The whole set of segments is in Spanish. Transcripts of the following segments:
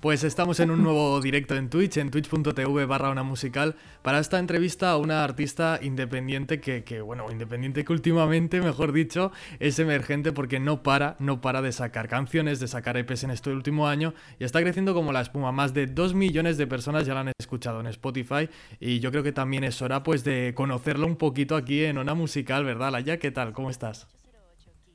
Pues estamos en un nuevo directo en Twitch, en twitch.tv barra una musical, para esta entrevista a una artista independiente que, bueno, independiente que últimamente, mejor dicho, es emergente porque no para, no para de sacar canciones, de sacar EPs en este último año y está creciendo como la espuma. Más de 2 millones de personas ya la han escuchado en Spotify y yo creo que también es hora pues de conocerlo un poquito aquí en una musical, ¿verdad, Laya? ¿Qué tal? ¿Cómo estás?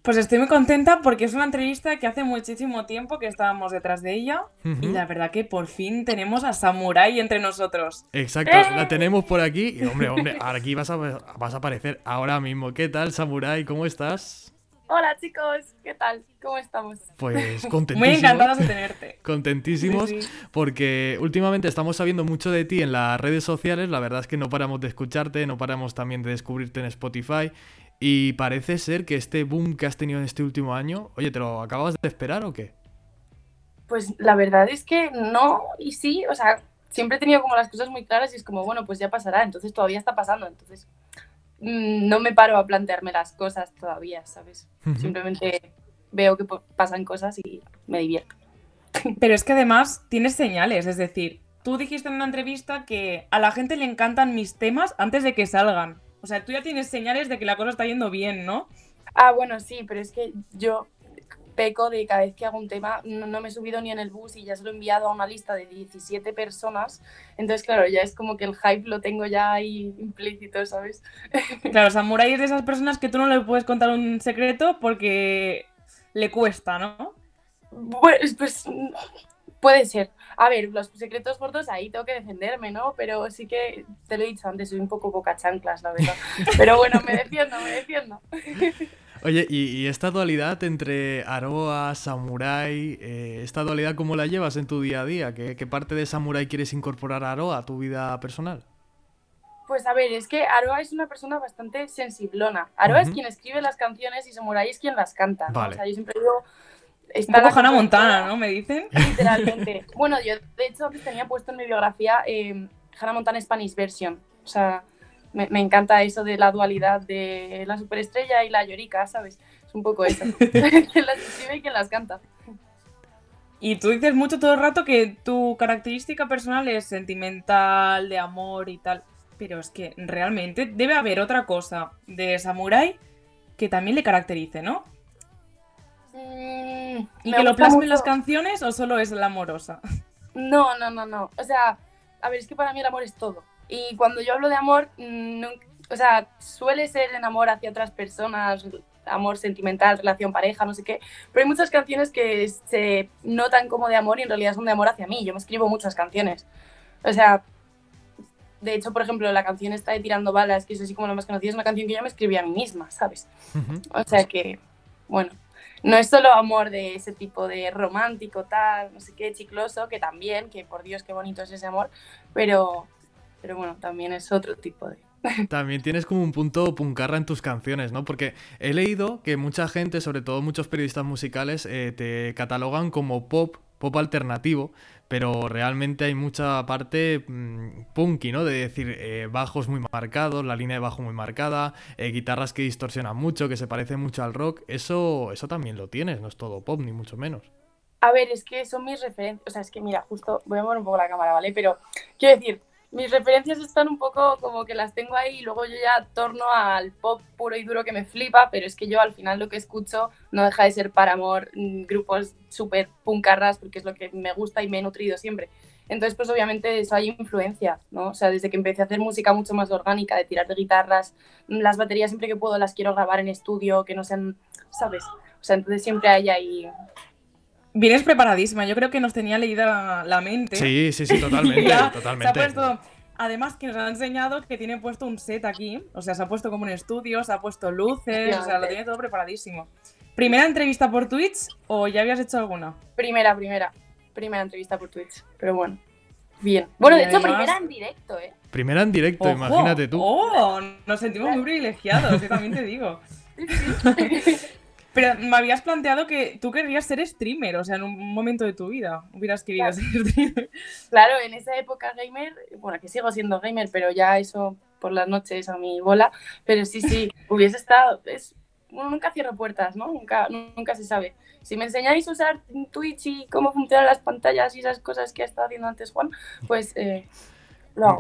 Pues estoy muy contenta porque es una entrevista que hace muchísimo tiempo que estábamos detrás de ella y la verdad que por fin tenemos a Samurai entre nosotros. Exacto, ¡Eh! la tenemos por aquí y hombre, hombre, aquí vas a, vas a aparecer ahora mismo. ¿Qué tal, Samurai? ¿Cómo estás? Hola chicos, ¿qué tal? ¿Cómo estamos? Pues contentísimos. Muy encantados de tenerte. Contentísimos porque últimamente estamos sabiendo mucho de ti en las redes sociales. La verdad es que no paramos de escucharte, no paramos también de descubrirte en Spotify y parece ser que este boom que has tenido en este último año, oye, ¿te lo acabas de esperar o qué? Pues la verdad es que no y sí, o sea, siempre he tenido como las cosas muy claras y es como, bueno, pues ya pasará, entonces todavía está pasando, entonces mm, no me paro a plantearme las cosas todavía, ¿sabes? Simplemente veo que pasan cosas y me divierto. Pero es que además tienes señales, es decir, tú dijiste en una entrevista que a la gente le encantan mis temas antes de que salgan. O sea, tú ya tienes señales de que la cosa está yendo bien, ¿no? Ah, bueno, sí, pero es que yo peco de cada vez que hago un tema, no, me he subido ni en el bus y ya se lo he enviado a una lista de 17 personas. Entonces, claro, ya es como que el hype lo tengo ya ahí implícito, ¿sabes? Claro, Samurai es de esas personas que tú no le puedes contar un secreto porque le cuesta, ¿no? Pues, pues puede ser. A ver, los secretos gordos ahí tengo que defenderme, ¿no? Pero sí que, te lo he dicho antes, soy un poco boca chanclas, la verdad. Pero bueno, me defiendo, me defiendo. Oye, ¿y, esta dualidad entre Aroa, Samurai, eh, esta dualidad cómo la llevas en tu día a día? ¿Qué, parte de Samurai quieres incorporar a Aroa a tu vida personal? Pues a ver, es que Aroa es una persona bastante sensiblona. Aroa es quien escribe las canciones y Samurai es quien las canta. O sea, yo siempre digo Está un poco Hannah Montana, ¿no? Me dicen. Literalmente. bueno, yo de hecho tenía puesto en mi biografía eh, Hannah Montana Spanish Version. O sea, me, encanta eso de la dualidad de la superestrella y la llorica, ¿sabes? Es un poco eso. quien las escribe y quien las canta. Y tú dices mucho todo el rato que tu característica personal es sentimental, de amor y tal. Pero es que realmente debe haber otra cosa de Samurai que también le caracterice, ¿no? Mm, ¿Y que lo plasmen las canciones o solo es la amorosa? No, no, no, no. O sea, a ver, es que para mí el amor es todo. Y cuando yo hablo de amor, mm, o sea, suele ser en amor hacia otras personas, amor sentimental, relación pareja, no sé qué. Pero hay muchas canciones que se notan como de amor y en realidad son de amor hacia mí. Yo me escribo muchas canciones. O sea, de hecho, por ejemplo, la canción está de Tirando Balas, que es así como la más conocida, es una canción que yo me escribí a mí misma, ¿sabes? O sea que, bueno, no es solo amor de ese tipo de romántico, tal, no sé qué, chicloso, que también, que por Dios qué bonito es ese amor, pero, pero bueno, también es otro tipo de... También tienes como un punto puncarra en tus canciones, ¿no? Porque he leído que mucha gente, sobre todo muchos periodistas musicales, eh, te catalogan como pop, pop alternativo, pero realmente hay mucha parte mm, punky, ¿no? De decir, eh, bajos muy marcados, la línea de bajo muy marcada, eh, guitarras que distorsionan mucho, que se parecen mucho al rock. Eso, eso también lo tienes, no es todo pop, ni mucho menos. A ver, es que son mis referencias. O sea, es que mira, justo voy a mover un poco la cámara, ¿vale? Pero quiero decir, mis referencias están un poco como que las tengo ahí y luego yo ya torno al pop puro y duro que me flipa, pero es que yo al final lo que escucho no deja de ser para amor, mm, grupos súper puncarras, porque es lo que me gusta y me he nutrido siempre. Entonces, pues obviamente eso hay influencia, ¿no? O sea, desde que empecé a hacer música mucho más orgánica, de tirar de guitarras, las baterías siempre que puedo las quiero grabar en estudio, que no sean, ¿sabes? O sea, entonces siempre hay ahí Vienes preparadísima, yo creo que nos tenía leída la mente. Sí, sí, sí, totalmente. totalmente. Se ha puesto, además que nos ha enseñado que tiene puesto un set aquí, o sea, se ha puesto como un estudio, se ha puesto luces, o sea, lo tiene todo preparadísimo. ¿Primera entrevista por Twitch o ya habías hecho alguna? Primera, primera. Primera entrevista por Twitch, pero bueno. Bien. Bueno, de hecho, primera en directo, ¿eh? Primera en directo, imagínate tú. ¡Oh! Nos sentimos muy privilegiados, yo también te digo. Pero me habías planteado que tú querías ser streamer, o sea, en un momento de tu vida hubieras querido ser streamer. Claro, en esa época gamer, bueno, que sigo siendo gamer, pero ya eso por las noches a mi bola, pero sí, sí, hubiese estado, es, uno nunca cierra puertas, ¿no? Nunca, nunca se sabe. Si me enseñáis a usar Twitch y cómo funcionan las pantallas y esas cosas que ha estado haciendo antes Juan, pues eh,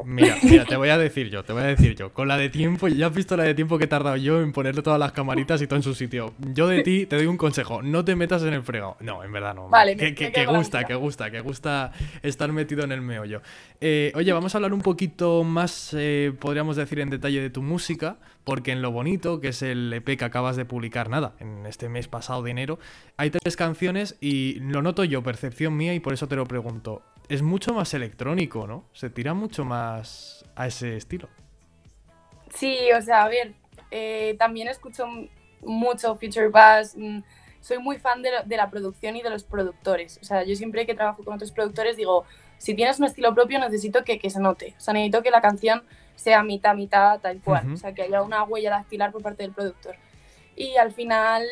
Mira, mira, te voy a decir yo, te voy a decir yo. Con la de tiempo, ya has visto la de tiempo que he tardado yo en ponerle todas las camaritas y todo en su sitio. Yo de ti te doy un consejo, no te metas en el fregado. No, en verdad no. Vale, que, que, gusta, que gusta, que gusta estar metido en el meollo. Eh, oye, vamos a hablar un poquito más, eh, podríamos decir, en detalle de tu música, porque en Lo Bonito, que es el EP que acabas de publicar, nada, en este mes pasado de enero, hay tres canciones y lo noto yo, percepción mía, y por eso te lo pregunto es mucho más electrónico, ¿no? Se tira mucho más a ese estilo. Sí, o sea, a ver, eh, también escucho mucho Future Bass. Mm, soy muy fan de, la producción y de los productores. O sea, yo siempre que trabajo con otros productores digo, si tienes un estilo propio necesito que, se note. O sea, necesito que la canción sea mitad, mitad, tal cual. O sea, que haya una huella dactilar por parte del productor. Y al final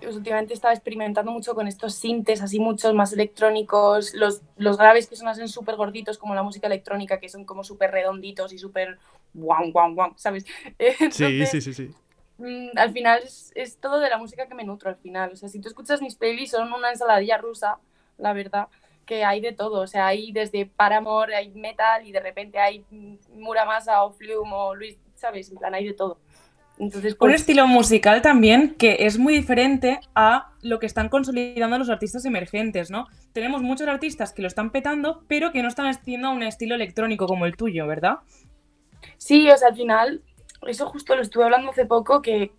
pues, últimamente estaba experimentando mucho con estos sintes así muchos más electrónicos, los, los graves que son así súper gorditos como la música electrónica, que son como súper redonditos y súper guau, guau, guau, ¿sabes? sí, sí, sí, sí. Mm, al final es, es, todo de la música que me nutro al final. O sea, si tú escuchas mis playlists son una ensaladilla rusa, la verdad, que hay de todo. O sea, hay desde Paramore, hay metal y de repente hay Muramasa o Flume o Luis, ¿sabes? En plan, hay de todo. Entonces, Un pues estilo musical también que es muy diferente a lo que están consolidando los artistas emergentes, ¿no? Tenemos muchos artistas que lo están petando, pero que no están haciendo un estilo electrónico como el tuyo, ¿verdad? Sí, o sea, al final, eso justo lo estuve hablando hace poco, que,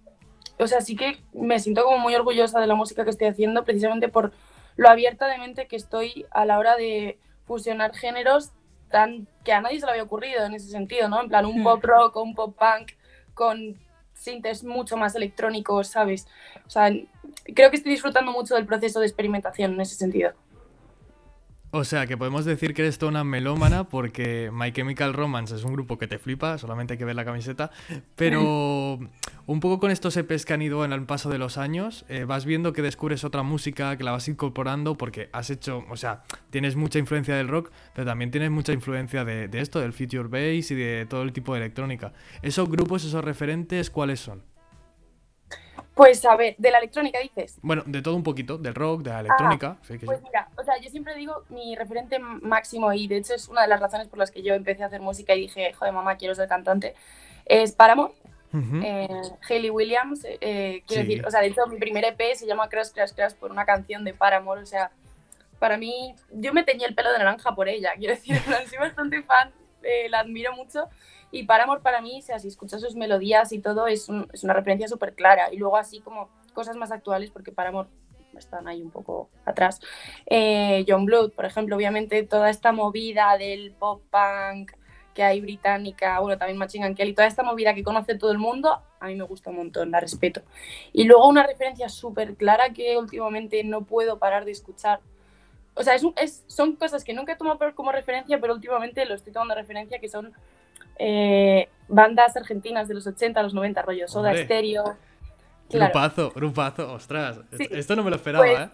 o sea, sí que me siento como muy orgullosa de la música que estoy haciendo, precisamente por lo abierta de mente que estoy a la hora de fusionar géneros tan que a nadie se le había ocurrido en ese sentido, ¿no? En plan, un hmm. pop rock un pop punk con sintes mucho más electrónicos, ¿sabes? O sea, creo que estoy disfrutando mucho del proceso de experimentación en ese sentido. O sea, que podemos decir que eres toda una melómana porque My Chemical Romance es un grupo que te flipa, solamente hay que ver la camiseta, pero un poco con estos EPs que han ido en el paso de los años, eh, vas viendo que descubres otra música, que la vas incorporando porque has hecho, o sea, tienes mucha influencia del rock, pero también tienes mucha influencia de, de esto, del future bass y de todo el tipo de electrónica. ¿Esos grupos, esos referentes, cuáles son? Pues a ver, de la electrónica dices. Bueno, de todo un poquito, del rock, de la electrónica. pues mira, o sea, yo siempre digo mi referente máximo y de hecho es una de las razones por las que yo empecé a hacer música y dije, joder, mamá, quiero ser cantante, es Paramore. Eh, Hayley Williams, eh, quiero decir, o sea, de hecho mi primer EP se llama Crash Crash Crash por una canción de Paramore, o sea, para mí, yo me teñí el pelo de naranja por ella, quiero decir, soy bastante fan, eh, la admiro mucho y Paramore para mí, o sea, si escuchas sus melodías y todo, es, es una referencia súper clara. Y luego así como cosas más actuales, porque Paramore están ahí un poco atrás. Eh, John Blood, por ejemplo, obviamente toda esta movida del pop punk que hay británica, bueno, también Machine Gun Kelly, toda esta movida que conoce todo el mundo, a mí me gusta un montón, la respeto. Y luego una referencia súper clara que últimamente no puedo parar de escuchar. O sea, es, son cosas que nunca he tomado como referencia, pero últimamente lo estoy tomando referencia, que son eh, bandas argentinas de los 80 a los 90, rollo Soda Stereo. Grupazo, grupazo, ostras. Esto no me lo esperaba, pues, ¿eh?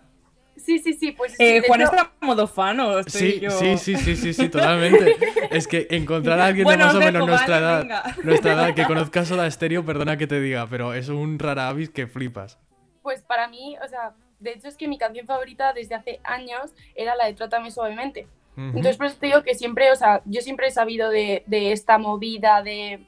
Sí, sí, sí, pues... Eh, Juan está modo fan o sí, sí, sí, sí, sí, sí, totalmente. es que encontrar a alguien de más o menos nuestra edad, nuestra edad que conozca Soda Stereo, perdona que te diga, pero es un rara avis que flipas. Pues para mí, o sea, de hecho es que mi canción favorita desde hace años era la de Trátame Suavemente. Entonces, por eso te digo que siempre, o sea, yo siempre he sabido de, esta movida de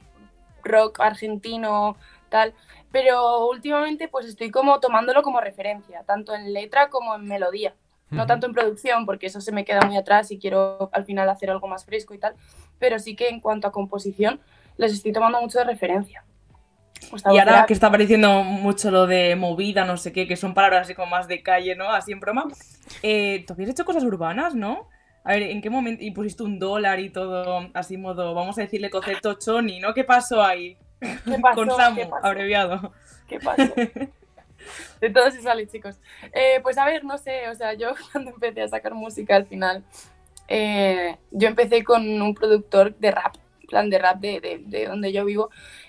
rock argentino, tal, pero últimamente pues estoy como tomándolo como referencia, tanto en letra como en melodía. No tanto en producción, porque eso se me queda muy atrás y quiero al final hacer algo más fresco y tal, pero sí que en cuanto a composición les estoy tomando mucho de referencia. y ahora que está apareciendo mucho lo de movida, no sé qué, que son palabras así como más de calle, ¿no? Así en broma. Eh, ¿Tú habías hecho cosas urbanas, no? A ver, ¿en qué momento? Y pusiste un dólar y todo, así modo, vamos a decirle concepto choni, ¿no? ¿Qué pasó ahí? ¿Qué pasó? Con Samu, abreviado. ¿Qué pasó? De todo se sale, chicos. Eh, pues a ver, no sé, o sea, yo cuando empecé a sacar música al final, eh, yo empecé con un productor de rap, plan de rap de, de, donde yo vivo.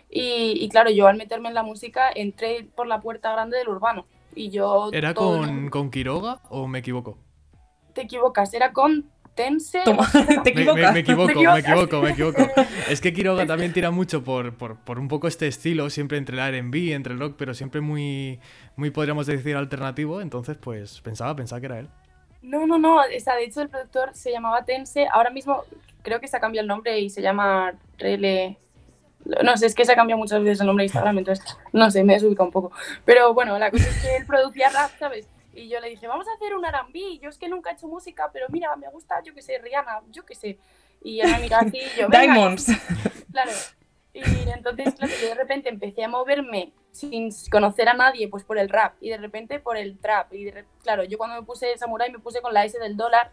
Y, y, claro, yo al meterme en la música entré por la puerta grande del urbano. Y yo. ¿Era con, con Quiroga o me equivoco? Te equivocas, era con Tense. Toma, te Me, equivocas. me- me equivoco, Te me equivoco, me equivoco. Es que Quiroga también tira mucho por, por, por un poco este estilo, siempre entre el R&B, entre el rock, pero siempre muy, muy podríamos decir alternativo. Entonces, pues pensaba, pensaba que era él. No, no, no. O sea, de hecho, el productor se llamaba Tense. Ahora mismo creo que se ha cambiado el nombre y se llama Rele. No sé, es que se ha cambiado muchas veces el nombre de Instagram, entonces no sé, me he desubicado un poco. Pero bueno, la cosa es que él producía rap, ¿sabes? Y yo le dije, vamos a hacer un R&B. Yo es que nunca he hecho música, pero mira, me gusta, yo qué sé, Rihanna, yo qué sé. Y él me mira así y yo, Diamonds. Claro. Y entonces, claro, yo de repente empecé a moverme sin conocer a nadie, pues por el rap y de repente por el trap. Y de claro, yo cuando me puse Samurai me puse con la S del dólar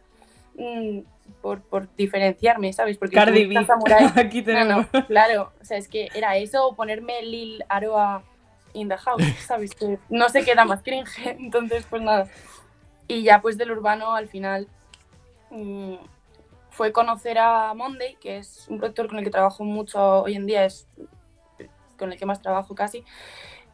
mm, por, por diferenciarme, ¿sabes? Porque Cardi B. Samurai. Aquí No, tenemos. no, claro, o sea, es que era eso ponerme Lil Aroa in the house, ¿sabes? Que no se queda más cringe, entonces pues nada. Y ya pues del urbano al final mm, fue conocer a Monday, que es un productor con el que trabajo mucho hoy en día, es con el que más trabajo casi.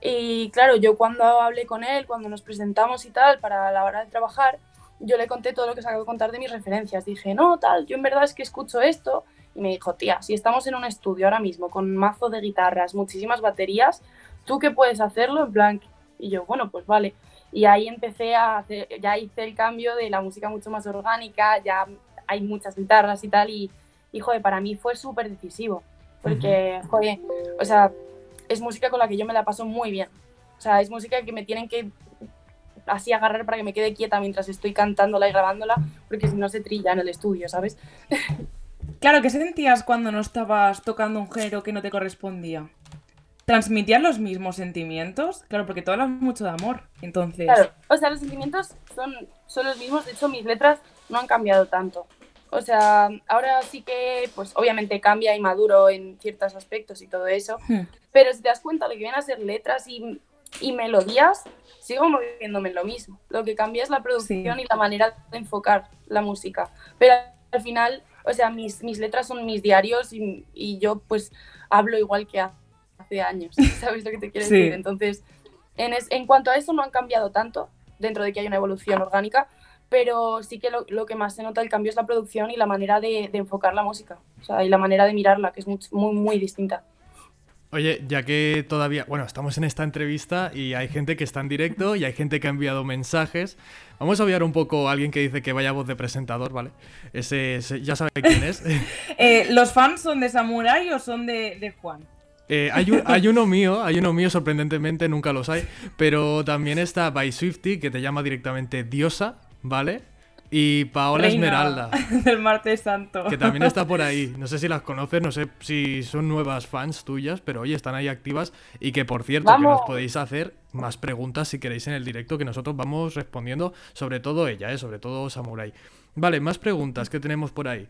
Y claro, yo cuando hablé con él, cuando nos presentamos y tal, para la hora de trabajar, yo le conté todo lo que se acabo de contar de mis referencias. Dije, no, tal, yo en verdad es que escucho esto. Y me dijo, tía, si estamos en un estudio ahora mismo con mazo de guitarras, muchísimas baterías, ¿tú qué puedes hacerlo? En plan, y yo, bueno, pues vale. Y ahí empecé a hacer, ya hice el cambio de la música mucho más orgánica, ya hay muchas guitarras y tal, y, y joder, para mí fue súper decisivo, porque, joder, o sea, es música con la que yo me la paso muy bien. O sea, es música que me tienen que así agarrar para que me quede quieta mientras estoy cantándola y grabándola, porque si no se trilla en el estudio, ¿sabes? Claro, ¿qué sentías cuando no estabas tocando un género que no te correspondía? ¿Transmitías los mismos sentimientos? Claro, porque tú hablas mucho de amor, entonces... Claro, o sea, los sentimientos son, son los mismos, de hecho mis letras no han cambiado tanto. O sea, ahora sí que, pues obviamente cambia y maduro en ciertos aspectos y todo eso, Hmm. pero si te das cuenta de que vienen a ser letras y, y melodías, sigo moviéndome en lo mismo. Lo que cambia es la producción Sí. y la manera de enfocar la música. Pero al final, o sea, mis, mis letras son mis diarios y, y yo pues hablo igual que hace años, ¿sabes lo que te quiero Sí. decir? Entonces, en, es- en cuanto a eso no han cambiado tanto, dentro de que hay una evolución orgánica, pero sí que lo, lo que más se nota el cambio es la producción y la manera de, de enfocar la música, o sea, y la manera de mirarla, que es much- muy, muy distinta. Oye, ya que todavía, bueno, estamos en esta entrevista y hay gente que está en directo y hay gente que ha enviado mensajes. Vamos a obviar un poco a alguien que dice que vaya voz de presentador, ¿vale? Ese, ese- ya sabe quién es. Eh, ¿Los fans son de Samurai o son de, de Juan? Eh, hay, un- hay uno mío, hay uno mío, sorprendentemente, nunca los hay. Pero también está By Swifty, que te llama directamente Diosa, ¿vale? Y Paola Reina Esmeralda, Del martes santo. que también está por ahí. No sé si las conoces, no sé si son nuevas fans tuyas, pero oye, están ahí activas. Y que por cierto, que nos podéis hacer más preguntas si queréis en el directo, que nosotros vamos respondiendo, sobre todo ella, ¿eh? sobre todo Samurai. Vale, más preguntas que tenemos por ahí.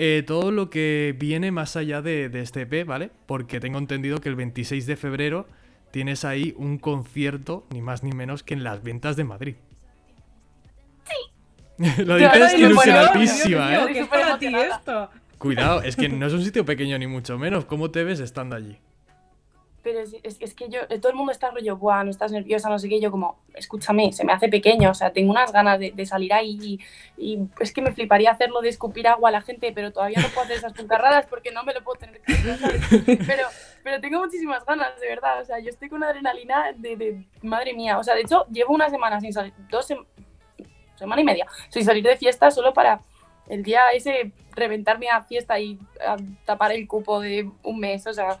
Eh, todo lo que viene más allá de, de este EP, ¿vale? Porque tengo entendido que el 26 de febrero tienes ahí un concierto, ni más ni menos que en las ventas de Madrid. Sí. lo dices buena, ilusionadísima, ¿eh? mío, ¿Qué es para ti esto? Cuidado, es que no es un sitio pequeño ni mucho menos. ¿Cómo te ves estando allí? Pero es, que yo, todo el mundo está rollo, Buah, no estás nerviosa, no sé qué, yo como, escúchame, se me hace pequeño, o sea, tengo unas ganas de, salir ahí y, es que me fliparía hacerlo de escupir agua a la gente, pero todavía no puedo hacer esas puncarradas porque no me lo puedo tener que pero, tengo muchísimas ganas, de verdad, o sea, yo estoy con una adrenalina de, madre mía, o sea, de hecho, llevo una semana sin salir, dos sem- semana y media, sin salir de fiesta solo para el día ese reventarme a fiesta y tapar el cupo de un mes, o sea,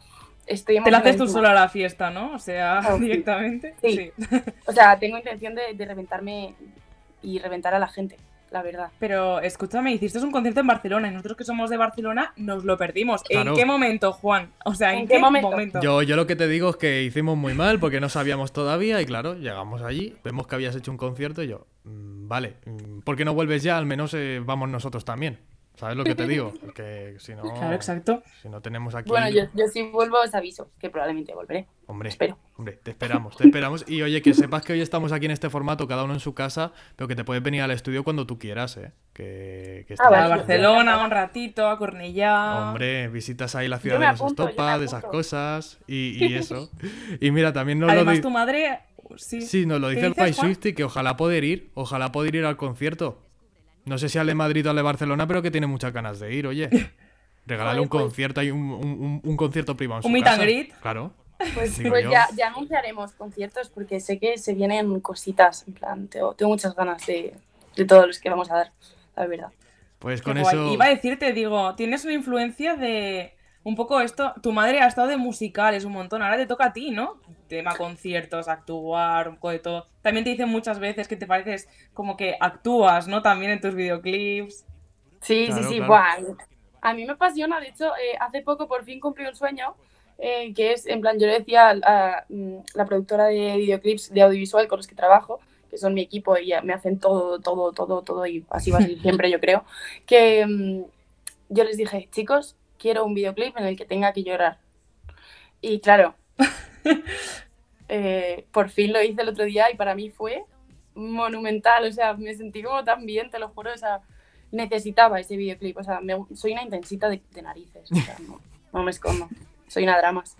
estoy Te la haces tú emocionadísima. solo a la fiesta, ¿no? O sea, Ah, sí. directamente. Sí. O sea, tengo intención de, de reventarme y reventar a la gente, la verdad. Pero escúchame, hiciste un concierto en Barcelona y nosotros que somos de Barcelona nos lo perdimos. Claro. ¿En qué momento, Juan? O sea, ¿en, ¿En qué, qué momento? momento? Yo, yo lo que te digo es que hicimos muy mal porque no sabíamos todavía y claro, llegamos allí, vemos que habías hecho un concierto y yo, mm, vale, mm, ¿por qué no vuelves ya? Al menos eh, vamos nosotros también. ¿Sabes lo que te digo? Que si no, Claro, exacto. si no tenemos aquí... Bueno, yo, yo si vuelvo os aviso, que probablemente volveré. Hombre, espero. hombre, te esperamos, te esperamos. Y oye, que sepas que hoy estamos aquí en este formato, cada uno en su casa, pero que te puedes venir al estudio cuando tú quieras, ¿eh? Que, que Ah, A. Barcelona un ratito, a Cornellá. Hombre, visitas ahí la ciudad de los apunto, estopas, de esas cosas y, y eso. Y mira, también nos Además, lo di- tu madre. Sí, Sí, nos lo ¿Qué dice el dices, Pai Juan? Swifty que ojalá poder ir, ojalá poder ir al concierto. No sé si al de Madrid o al de Barcelona, pero que tiene muchas ganas de ir, oye. Regálale un pues- concierto, hay un, un- concierto privado en su Un meet and greet. Claro. Pues, pues ya, ya anunciaremos conciertos porque sé que se vienen cositas. En plan, tengo, tengo muchas ganas de, de todos los que vamos a dar, la verdad. Pues Qué con guay. eso. Iba a decirte, digo, tienes una influencia de un poco esto. Tu madre ha estado de musicales un montón, ahora te toca a ti, ¿no? Tema conciertos, actuar, un poco de todo. También te dicen muchas veces que te pareces como que actúas, ¿no? También en tus videoclips. Sí, Claro, sí, sí, claro. A mí me apasiona, de hecho, eh, hace poco por fin cumplí un sueño, eh, que es, en plan, yo le decía a, a, mm, la productora de videoclips de audiovisual con los que trabajo, que son mi equipo y me hacen todo, todo, todo, todo, y así va a ser siempre, yo creo, que mm, yo les dije, chicos, quiero un videoclip en el que tenga que llorar. Y claro, eh, por fin lo hice el otro día y para mí fue monumental, o sea, me sentí como tan bien, te lo juro, o sea, necesitaba ese videoclip, o sea, me- soy una intensita de, de narices, o sea, no, no me escondo, soy una dramas.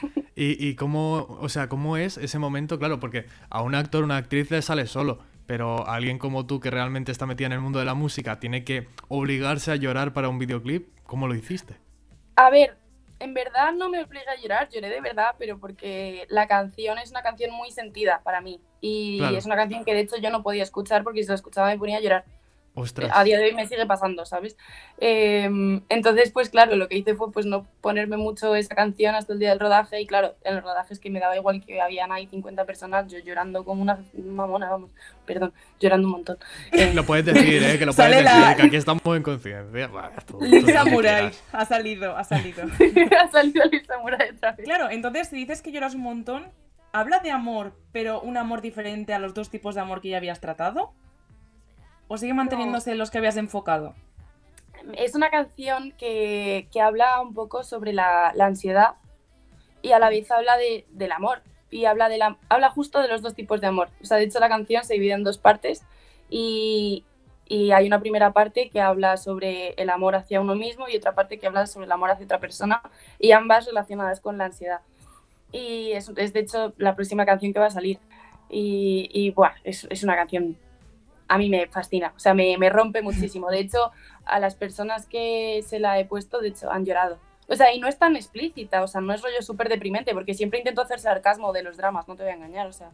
¿Y, y cómo, o sea, cómo es ese momento? Claro, porque a un actor, una actriz le sale solo, pero a alguien como tú que realmente está metida en el mundo de la música tiene que obligarse a llorar para un videoclip. ¿Cómo lo hiciste? A ver, en verdad no me obliga a llorar, lloré de verdad, pero porque la canción es una canción muy sentida para mí y Claro. es una canción que de hecho yo no podía escuchar porque si la escuchaba me ponía a llorar. Ostras. a día de hoy me sigue pasando, ¿sabes? Em, entonces, pues claro, lo que hice fue pues no ponerme mucho esa canción hasta el día del rodaje y claro, en el rodaje es que me daba igual que habían ahí 50 personas, yo llorando como una mamona, vamos, perdón, llorando un montón. Eh, Lo puedes decir, ¿eh? Que lo Sale puedes decir, la- que aquí estamos en conciencia. Samurai. quieras. Ha salido, ha salido. ha salido Luis Samurai otra vez. Claro, entonces si dices que lloras un montón, ¿habla de amor, pero un amor diferente a los dos tipos de amor que ya habías tratado? ¿O sigue manteniéndose los que habías enfocado? Es una canción que, que habla un poco sobre la, la ansiedad y a la vez habla de, del amor. Y habla, de la, habla justo de los dos tipos de amor. O sea, de hecho la canción se divide en dos partes y, y hay una primera parte que habla sobre el amor hacia uno mismo y otra parte que habla sobre el amor hacia otra persona y ambas relacionadas con la ansiedad. Y es, es de hecho la próxima canción que va a salir. Y, y buah, es, es una canción a mí me fascina, o sea, me, me rompe muchísimo. De hecho, a las personas que se la he puesto, de hecho, han llorado. O sea, y no es tan explícita, o sea, no es rollo súper deprimente, porque siempre intento hacer sarcasmo de los dramas, no te voy a engañar, o sea,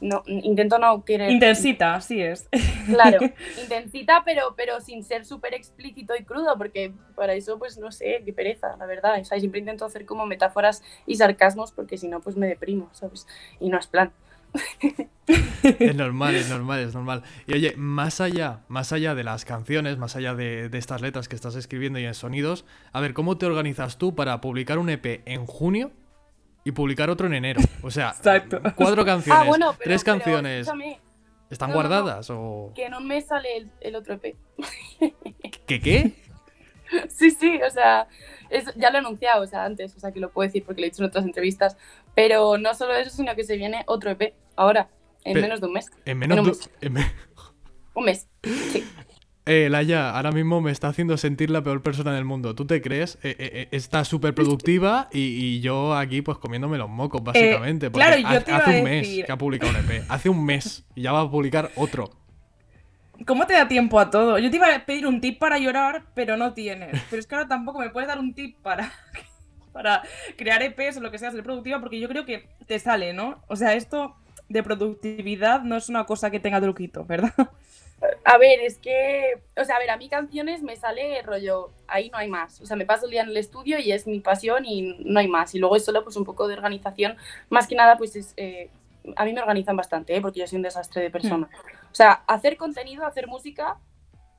no, intento no querer... Intensita, así es. Claro, intensita, pero, pero sin ser súper explícito y crudo, porque para eso, pues no sé, qué pereza, la verdad. O sea, siempre intento hacer como metáforas y sarcasmos, porque si no, pues me deprimo, ¿sabes? Y no es plan. Es normal, es normal, es normal. Y oye, más allá, más allá de las canciones, más allá de, de estas letras que estás escribiendo y en sonidos, a ver, ¿cómo te organizas tú para publicar un EP en junio y publicar otro en enero? O sea, Exacto. cuatro canciones, ah, bueno, pero, tres canciones, ¿están no, no, no. guardadas o que un mes sale el, el otro EP. qué qué? Sí, sí, o sea, es- ya lo he anunciado, o sea, antes, o sea, que lo puedo decir porque lo he dicho en otras entrevistas, pero no solo eso, sino que se viene otro EP, ahora, en Pe- menos de un mes. En menos En un de- mes. en me- Un mes, sí. Eh, Laia, ahora mismo me está haciendo sentir la peor persona del mundo. ¿Tú te crees? Eh, eh, eh, está súper productiva y, y yo aquí pues comiéndome los mocos, básicamente. porque claro, yo hace, te iba hace a un mes decir- que ha publicado un EP. Hace un mes y ya va a publicar otro. ¿Cómo te da tiempo a todo? Yo te iba a pedir un tip para llorar, pero no tienes. Pero es que ahora tampoco me puedes dar un tip para, para crear EPs o lo que sea, ser productiva, porque yo creo que te sale, ¿no? O sea, esto de productividad no es una cosa que tenga truquito, ¿verdad? A ver, es que, o sea, a ver, a mí canciones me sale rollo, ahí no hay más. O sea, me paso el día en el estudio y es mi pasión y no hay más. Y luego es solo pues un poco de organización. Más que nada, pues es, eh, a mí me organizan bastante, ¿eh? porque yo soy un desastre de persona. O sea, hacer contenido, hacer música,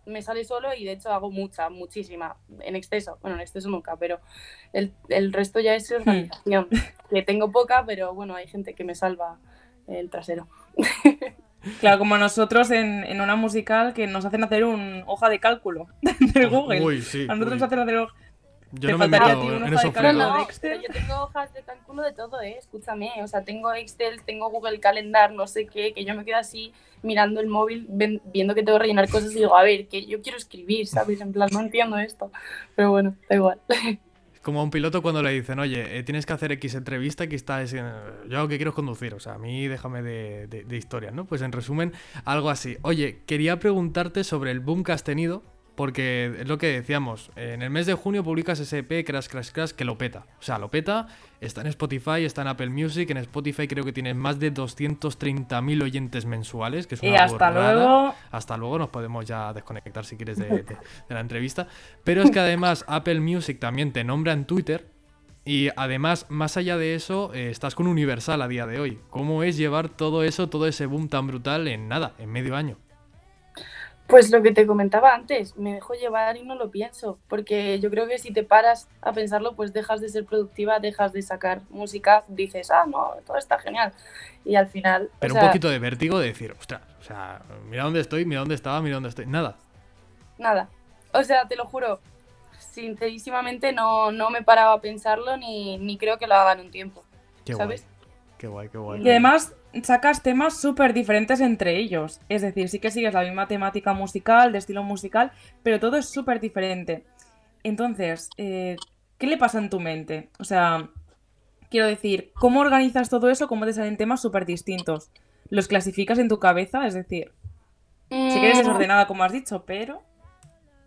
me sale solo y de hecho hago mucha, muchísima, en exceso. Bueno, en exceso nunca, pero el, el resto ya es organización. Que tengo poca, pero bueno, hay gente que me salva el trasero. Claro, como nosotros en, en una musical que nos hacen hacer un hoja de cálculo de Google. Uy, sí. a nosotros uy. nos hacen hacer Yo no me meto en esos No, no, yo tengo hojas de cálculo de todo, ¿eh? Escúchame, o sea, tengo Excel, tengo Google Calendar, no sé qué, que yo me quedo así mirando el móvil, ven- viendo que tengo que rellenar cosas y digo, a ver, que yo quiero escribir, ¿sabes? En plan, no entiendo esto. Pero bueno, da igual. como a un piloto cuando le dicen, oye, eh, tienes que hacer X entrevista, aquí está, es, yo lo que quiero es conducir, o sea, a mí déjame de, de, de historias, ¿no? Pues en resumen, algo así. Oye, quería preguntarte sobre el boom que has tenido porque es lo que decíamos, en el mes de junio publicas ese EP Crash Crash Crash que lo peta. O sea, lo peta, está en Spotify, está en Apple Music, en Spotify creo que tienes más de 230.000 oyentes mensuales, que es una Y hasta luego. Hasta luego, nos podemos ya desconectar si quieres de, de- de la entrevista. Pero es que además Apple Music también te nombra en Twitter. Y además, más allá de eso, eh, estás con Universal a día de hoy. ¿Cómo es llevar todo eso, todo ese boom tan brutal en nada, en medio año? Pues lo que te comentaba antes, me dejo llevar y no lo pienso, porque yo creo que si te paras a pensarlo, pues dejas de ser productiva, dejas de sacar música, dices, ah, no, todo está genial. Y al final... o Pero sea, un poquito de vértigo de decir, ostras, o sea, mira dónde estoy, mira dónde estaba, mira dónde estoy. Nada. Nada. O sea, te lo juro, sincerísimamente no, no me paraba a pensarlo ni, ni creo que lo haga en un tiempo, Qué ¿sabes? guay. Qué guay, qué guay. Y además sacas temas súper diferentes entre ellos. Es decir, sí que sigues la misma temática musical, de estilo musical, pero todo es súper diferente. Entonces, eh, ¿qué le pasa en tu mente? O sea, quiero decir, ¿cómo organizas todo eso? ¿Cómo te salen temas súper distintos? ¿Los clasificas en tu cabeza? Es decir, sí que eres Mm, desordenada, como has dicho, pero...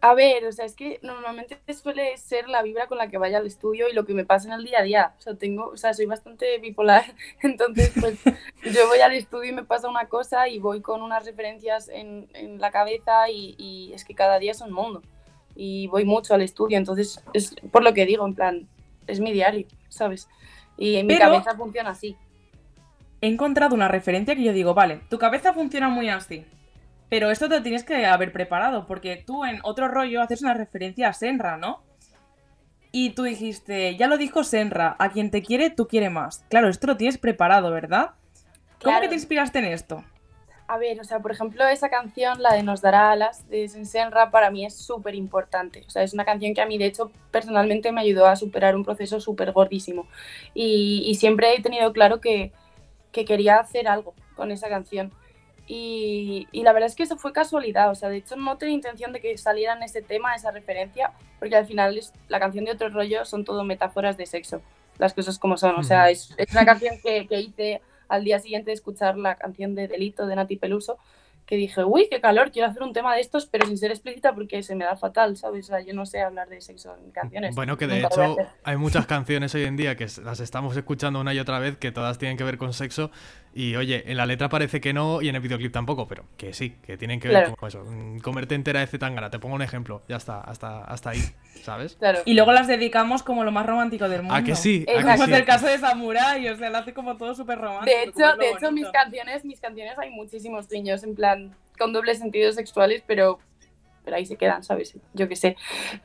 A ver, o sea, es que normalmente suele ser la vibra con la que vaya al estudio y lo que me pasa en el día a día. O sea, tengo, o sea, soy bastante bipolar, entonces pues yo voy al estudio y me pasa una cosa y voy con unas referencias en, en la cabeza y, y es que cada día es un mundo. Y voy mucho al estudio, entonces es por lo que digo, en plan, es mi diario, ¿sabes? Y en mi Pero- cabeza funciona así. he encontrado una referencia que yo digo, vale, tu cabeza funciona muy así. Pero esto te lo tienes que haber preparado, porque tú en otro rollo haces una referencia a Senra, ¿no? Y tú dijiste, ya lo dijo Senra, a quien te quiere, tú quiere más. Claro, esto lo tienes preparado, ¿verdad? ¿Cómo que te inspiraste en esto? A ver, o sea, por ejemplo, esa canción, la de Nos dará alas, de Sensenra, para mí es súper importante. O sea, es una canción que a mí, de hecho, personalmente me ayudó a superar un proceso súper gordísimo. Y, y siempre he tenido claro que, que quería hacer algo con esa canción. Y, y la verdad es que eso fue casualidad. O sea, de hecho, no tenía intención de que saliera en ese tema, esa referencia, porque al final es, la canción de otro rollo son todo metáforas de sexo. Las cosas como son. O sea, es, es una canción que, que hice al día siguiente de escuchar la canción de Delito de Nati Peluso, que dije, uy, qué calor, quiero hacer un tema de estos, pero sin ser explícita porque se me da fatal, ¿sabes? O sea, yo no sé hablar de sexo en canciones. Bueno, que de hecho hay muchas canciones hoy en día que las estamos escuchando una y otra vez que todas tienen que ver con sexo y oye, en la letra parece que no y en el videoclip tampoco, pero que sí, que tienen que ver con eso. Mm, Comerte entera de Zetangana, te pongo un ejemplo, ya está, hasta, hasta ahí, ¿sabes? Claro. Y luego las dedicamos como lo más romántico del mundo. ¿A que sí? ¿A que. Como sí? es el caso de Samurai, o sea, lo hace como todo súper romántico. De hecho, de hecho mis canciones, mis canciones hay muchísimos guiños, en plan, con dobles sentidos sexuales, pero, pero ahí se quedan, ¿sabes? Yo qué sé.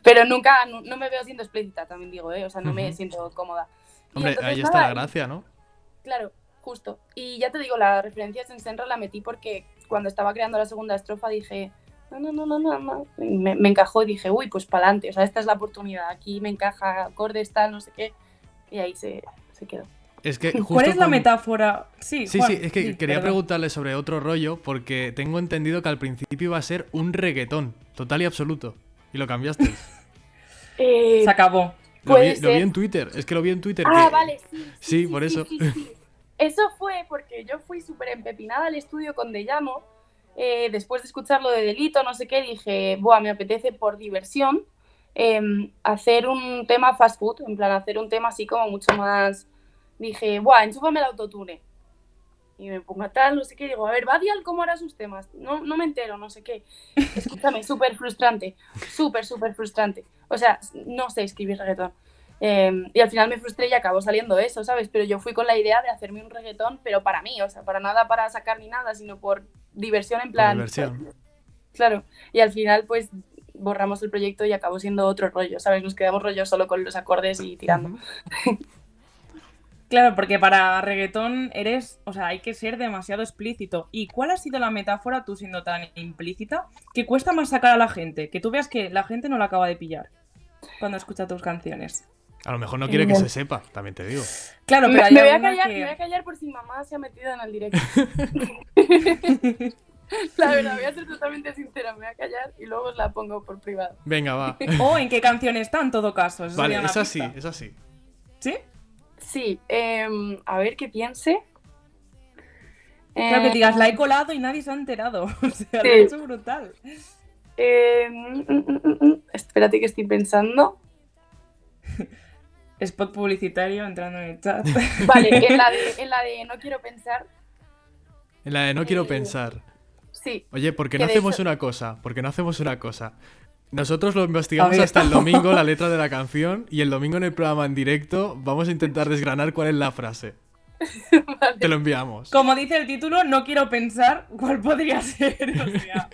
Pero nunca, no, no me veo siendo explícita, también digo, ¿eh? O sea, no me siento cómoda. Hombre, entonces, ahí está nada, la gracia, ¿no? Claro, justo. Y ya te digo, la referencia en Senra la metí porque cuando estaba creando la segunda estrofa dije, no, no, no, no, no, no. Me, me encajó y dije, uy, pues para adelante, o sea, esta es la oportunidad, aquí me encaja, acordes, tal, no sé qué. Y ahí se, se quedó. Es que justo ¿Cuál es la con- metáfora? Sí, Sí, Juan, sí, es que sí, quería perdón. preguntarle sobre otro rollo porque tengo entendido que al principio iba a ser un reggaetón, total y absoluto. Y lo cambiaste. Eh, Se acabó. Lo vi, lo vi en Twitter, es que lo vi en Twitter. ah, que- vale, sí. Sí, por eso. Eso fue porque yo fui súper empepinada al estudio con De Llano. eh, después de escuchar lo de Delito, no sé qué, dije, Buah, me apetece por diversión em, hacer un tema fast food, en plan, hacer un tema así como mucho más. Dije, Buah, enchúfame el autotune. Y me pongo a tal, no sé qué, digo, a ver, Badial, ¿cómo hará sus temas? No, no me entero, no sé qué. Escúchame, súper frustrante, súper, súper frustrante. O sea, no sé escribir reggaetón. Eh, y al final me frustré y acabó saliendo eso, ¿sabes? Pero yo fui con la idea de hacerme un reggaetón, pero para mí, o sea, para nada para sacar ni nada, sino por diversión en Por plan. diversión. Claro. Y al final, pues borramos el proyecto y acabó siendo otro rollo, ¿sabes? Nos quedamos rollo solo con los acordes y tirando. Claro, porque para reggaetón eres, o sea, hay que ser demasiado explícito. ¿Y cuál ha sido la metáfora, tú siendo tan implícita, que cuesta más sacar a la gente? Que tú veas que la gente no la acaba de pillar cuando escucha tus canciones. A lo mejor no quiere que se sepa, también te digo. Claro, Me, pero me voy a callar, que- me voy a callar por si mamá se ha metido en el directo. La verdad, voy a ser totalmente sincera, me voy a callar y luego os la pongo por privado. Venga, va. O en qué canción está en todo caso. Eso Vale, es así, es así. ¿Sí? Sí, em, a ver qué piense. Claro que Eh, digas, la he colado y nadie se ha enterado. O sea, lo Sí. he hecho brutal. mm, mm, mm, espérate que estoy pensando. Spot publicitario entrando en el chat. Vale, en la de, en la de No quiero pensar, En la de no quiero Eh, pensar. sí. Oye, ¿por qué no hacemos hecho- una cosa? ¿Por qué no hacemos una cosa? Nosotros lo investigamos A hasta el domingo, la letra de la canción, y el domingo en el programa en directo vamos a intentar desgranar cuál es la frase. Vale. Te lo enviamos. Como dice el título, no quiero pensar cuál podría ser. O sea,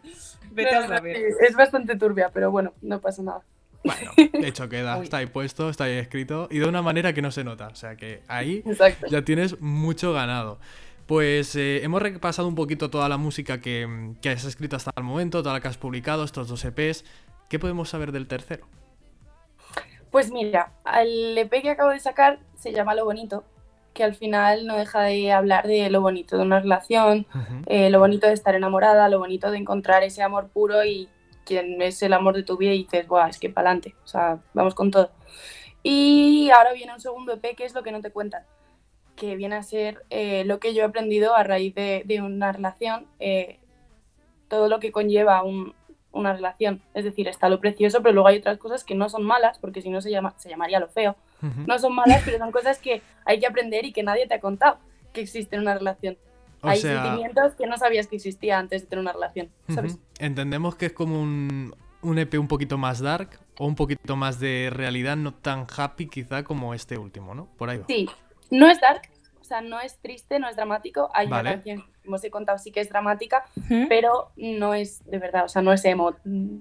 vete No, a no, saber. sí, es bastante turbia, pero bueno, no pasa nada. Bueno, de hecho queda, está ahí puesto, está ahí escrito, y de una manera que no se nota. O sea que ahí Exacto. ya tienes mucho ganado. Pues eh, hemos repasado un poquito toda la música que, que has escrito hasta el momento, toda la que has publicado, estos dos EPs. ¿Qué podemos saber del tercero? Pues mira, el EP que acabo de sacar se llama Lo Bonito, que al final no deja de hablar de lo bonito de una relación, eh, lo bonito de estar enamorada, lo bonito de encontrar ese amor puro y quien es el amor de tu vida y dices, Buah, es que pa'lante, o sea, vamos con todo. Y ahora viene un segundo EP que es lo que no te cuentan, que viene a ser eh, lo que yo he aprendido a raíz de, de una relación, eh, todo lo que conlleva un- una relación. Es decir, está lo precioso, pero luego hay otras cosas que no son malas, porque si no se, llama, se llamaría lo feo. Ujú. No son malas, pero son cosas que hay que aprender y que nadie te ha contado que existe en una relación. O hay sea, sentimientos que no sabías que existía antes de tener una relación. Entendemos que es como un, un EP un poquito más dark o un poquito más de realidad, no tan happy quizá como este último, ¿no? Por ahí va. Sí, no es dark, o sea, no es triste, no es dramático. Hay Vale. una canción, como os he contado, sí que es dramática, pero no es de verdad, o sea, no es emo,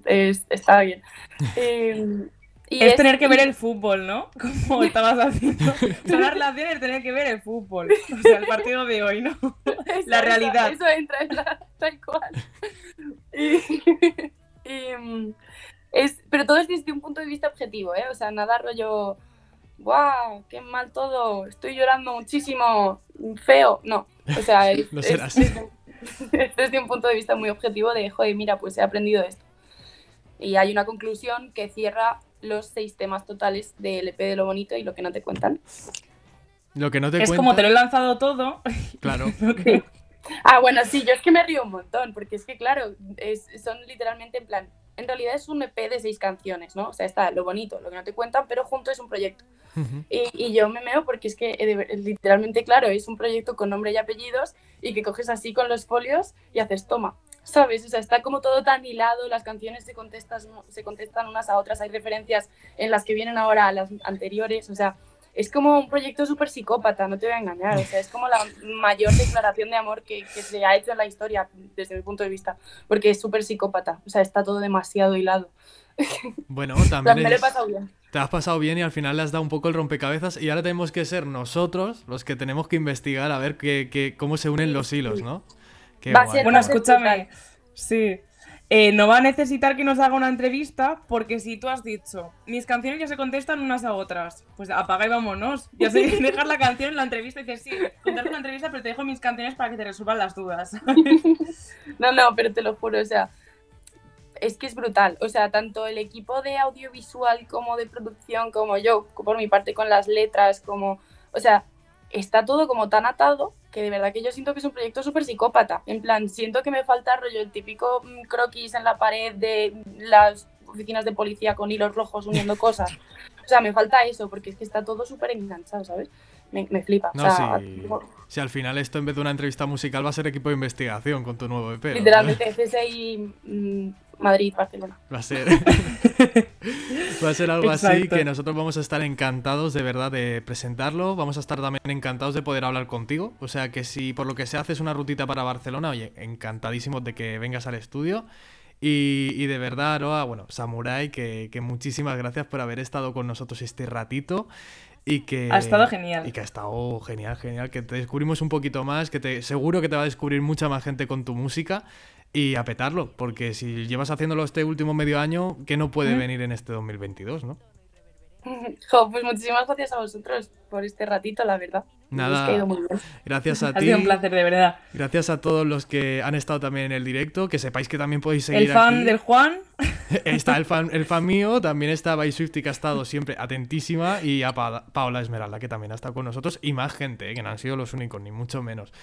es, está bien. Eh, y Es tener que ver el fútbol, ¿no? Como estabas haciendo. Son las relaciones tener que ver el fútbol. O sea, el partido de hoy, ¿no? Eso la realidad. Eso entra, entra tal cual. Y, y, mm, es, pero todo es desde un punto de vista objetivo, ¿eh? O sea, nada rollo, ¡guau! ¡Qué mal todo! Estoy llorando muchísimo, feo. No, o sea, es, serás. es desde un punto de vista muy objetivo de, joder, mira, pues he aprendido esto. Y hay una conclusión que cierra los seis temas totales del EP de lo bonito y lo que no te cuentan. Lo que no te Es como te lo he lanzado todo. claro. Ah, bueno, sí, yo es que me río un montón, porque es que, claro, es- son literalmente en plan, en realidad es un EP de seis canciones, ¿no? O sea, está lo bonito, lo que no te cuentan, pero junto es un proyecto. Y, y yo me meo porque es que eh, literalmente, claro, es un proyecto con nombre y apellidos y que coges así con los folios y haces toma, ¿sabes? O sea, está como todo tan hilado, las canciones se contestan, se contestan unas a otras, hay referencias en las que vienen ahora a las anteriores, o sea, es como un proyecto súper psicópata, no te voy a engañar, o sea, es como la mayor declaración de amor que, que se ha hecho en la historia, desde mi punto de vista, porque es súper psicópata, o sea, está todo demasiado hilado. Bueno, también me lo he pasado bien. te has pasado bien y al final le has dado un poco el rompecabezas y ahora tenemos que ser nosotros los que tenemos que investigar a ver qué, qué- cómo se unen los hilos, sí. Va a guay. ser- Bueno, escúchame. Sí. Eh, no va a necesitar que nos haga una entrevista porque si tú has dicho, mis canciones ya se contestan unas a otras, pues apaga y vámonos. Ya sé, dejar la canción en la entrevista y dices, sí, contarte una entrevista, pero te dejo mis canciones para que te resuelvan las dudas. No, no, pero te lo juro, o sea, es que es brutal. O sea, tanto el equipo de audiovisual como de producción, como yo, por mi parte con las letras, como, o sea, está todo como tan atado que de verdad que yo siento que es un proyecto súper psicópata. En plan, siento que me falta rollo el típico mm, croquis en la pared de las oficinas de policía con hilos rojos uniendo cosas. O sea, me falta eso, porque es que está todo súper enganchado, ¿sabes? Me, me flipa. No, o sea. Si al final esto en vez de una entrevista musical va a ser equipo de investigación con tu nuevo EP. ¿no? literalmente mm, Madrid, Barcelona. Va a ser. Va a ser algo así que nosotros vamos a estar encantados de verdad de presentarlo. Vamos a estar también encantados de poder hablar contigo. O sea que si por lo que sea haces una rutita para Barcelona, oye, encantadísimos de que vengas al estudio. Y, y de verdad, Aroa, bueno, Samurai, que, que muchísimas gracias por haber estado con nosotros este ratito. Y que, Ha estado genial. Y que ha estado genial, genial. Que te descubrimos un poquito más, que te, seguro que te va a descubrir mucha más gente con tu música. Y a petarlo, porque si llevas haciéndolo este último medio año, ¿qué no puede Mm. venir en este 2022, no? Jo, pues muchísimas gracias a vosotros por este ratito, la verdad. Nada, gracias a ti. Ha sido un placer, de verdad. Gracias a todos los que han estado también en el directo, que sepáis que también podéis seguir El fan del Juan. está el fan, el fan mío, también está By Swifty, que ha estado siempre atentísima, y a Paola Esmeralda, que también ha estado con nosotros, y más gente, eh, que no han sido los únicos, ni mucho menos.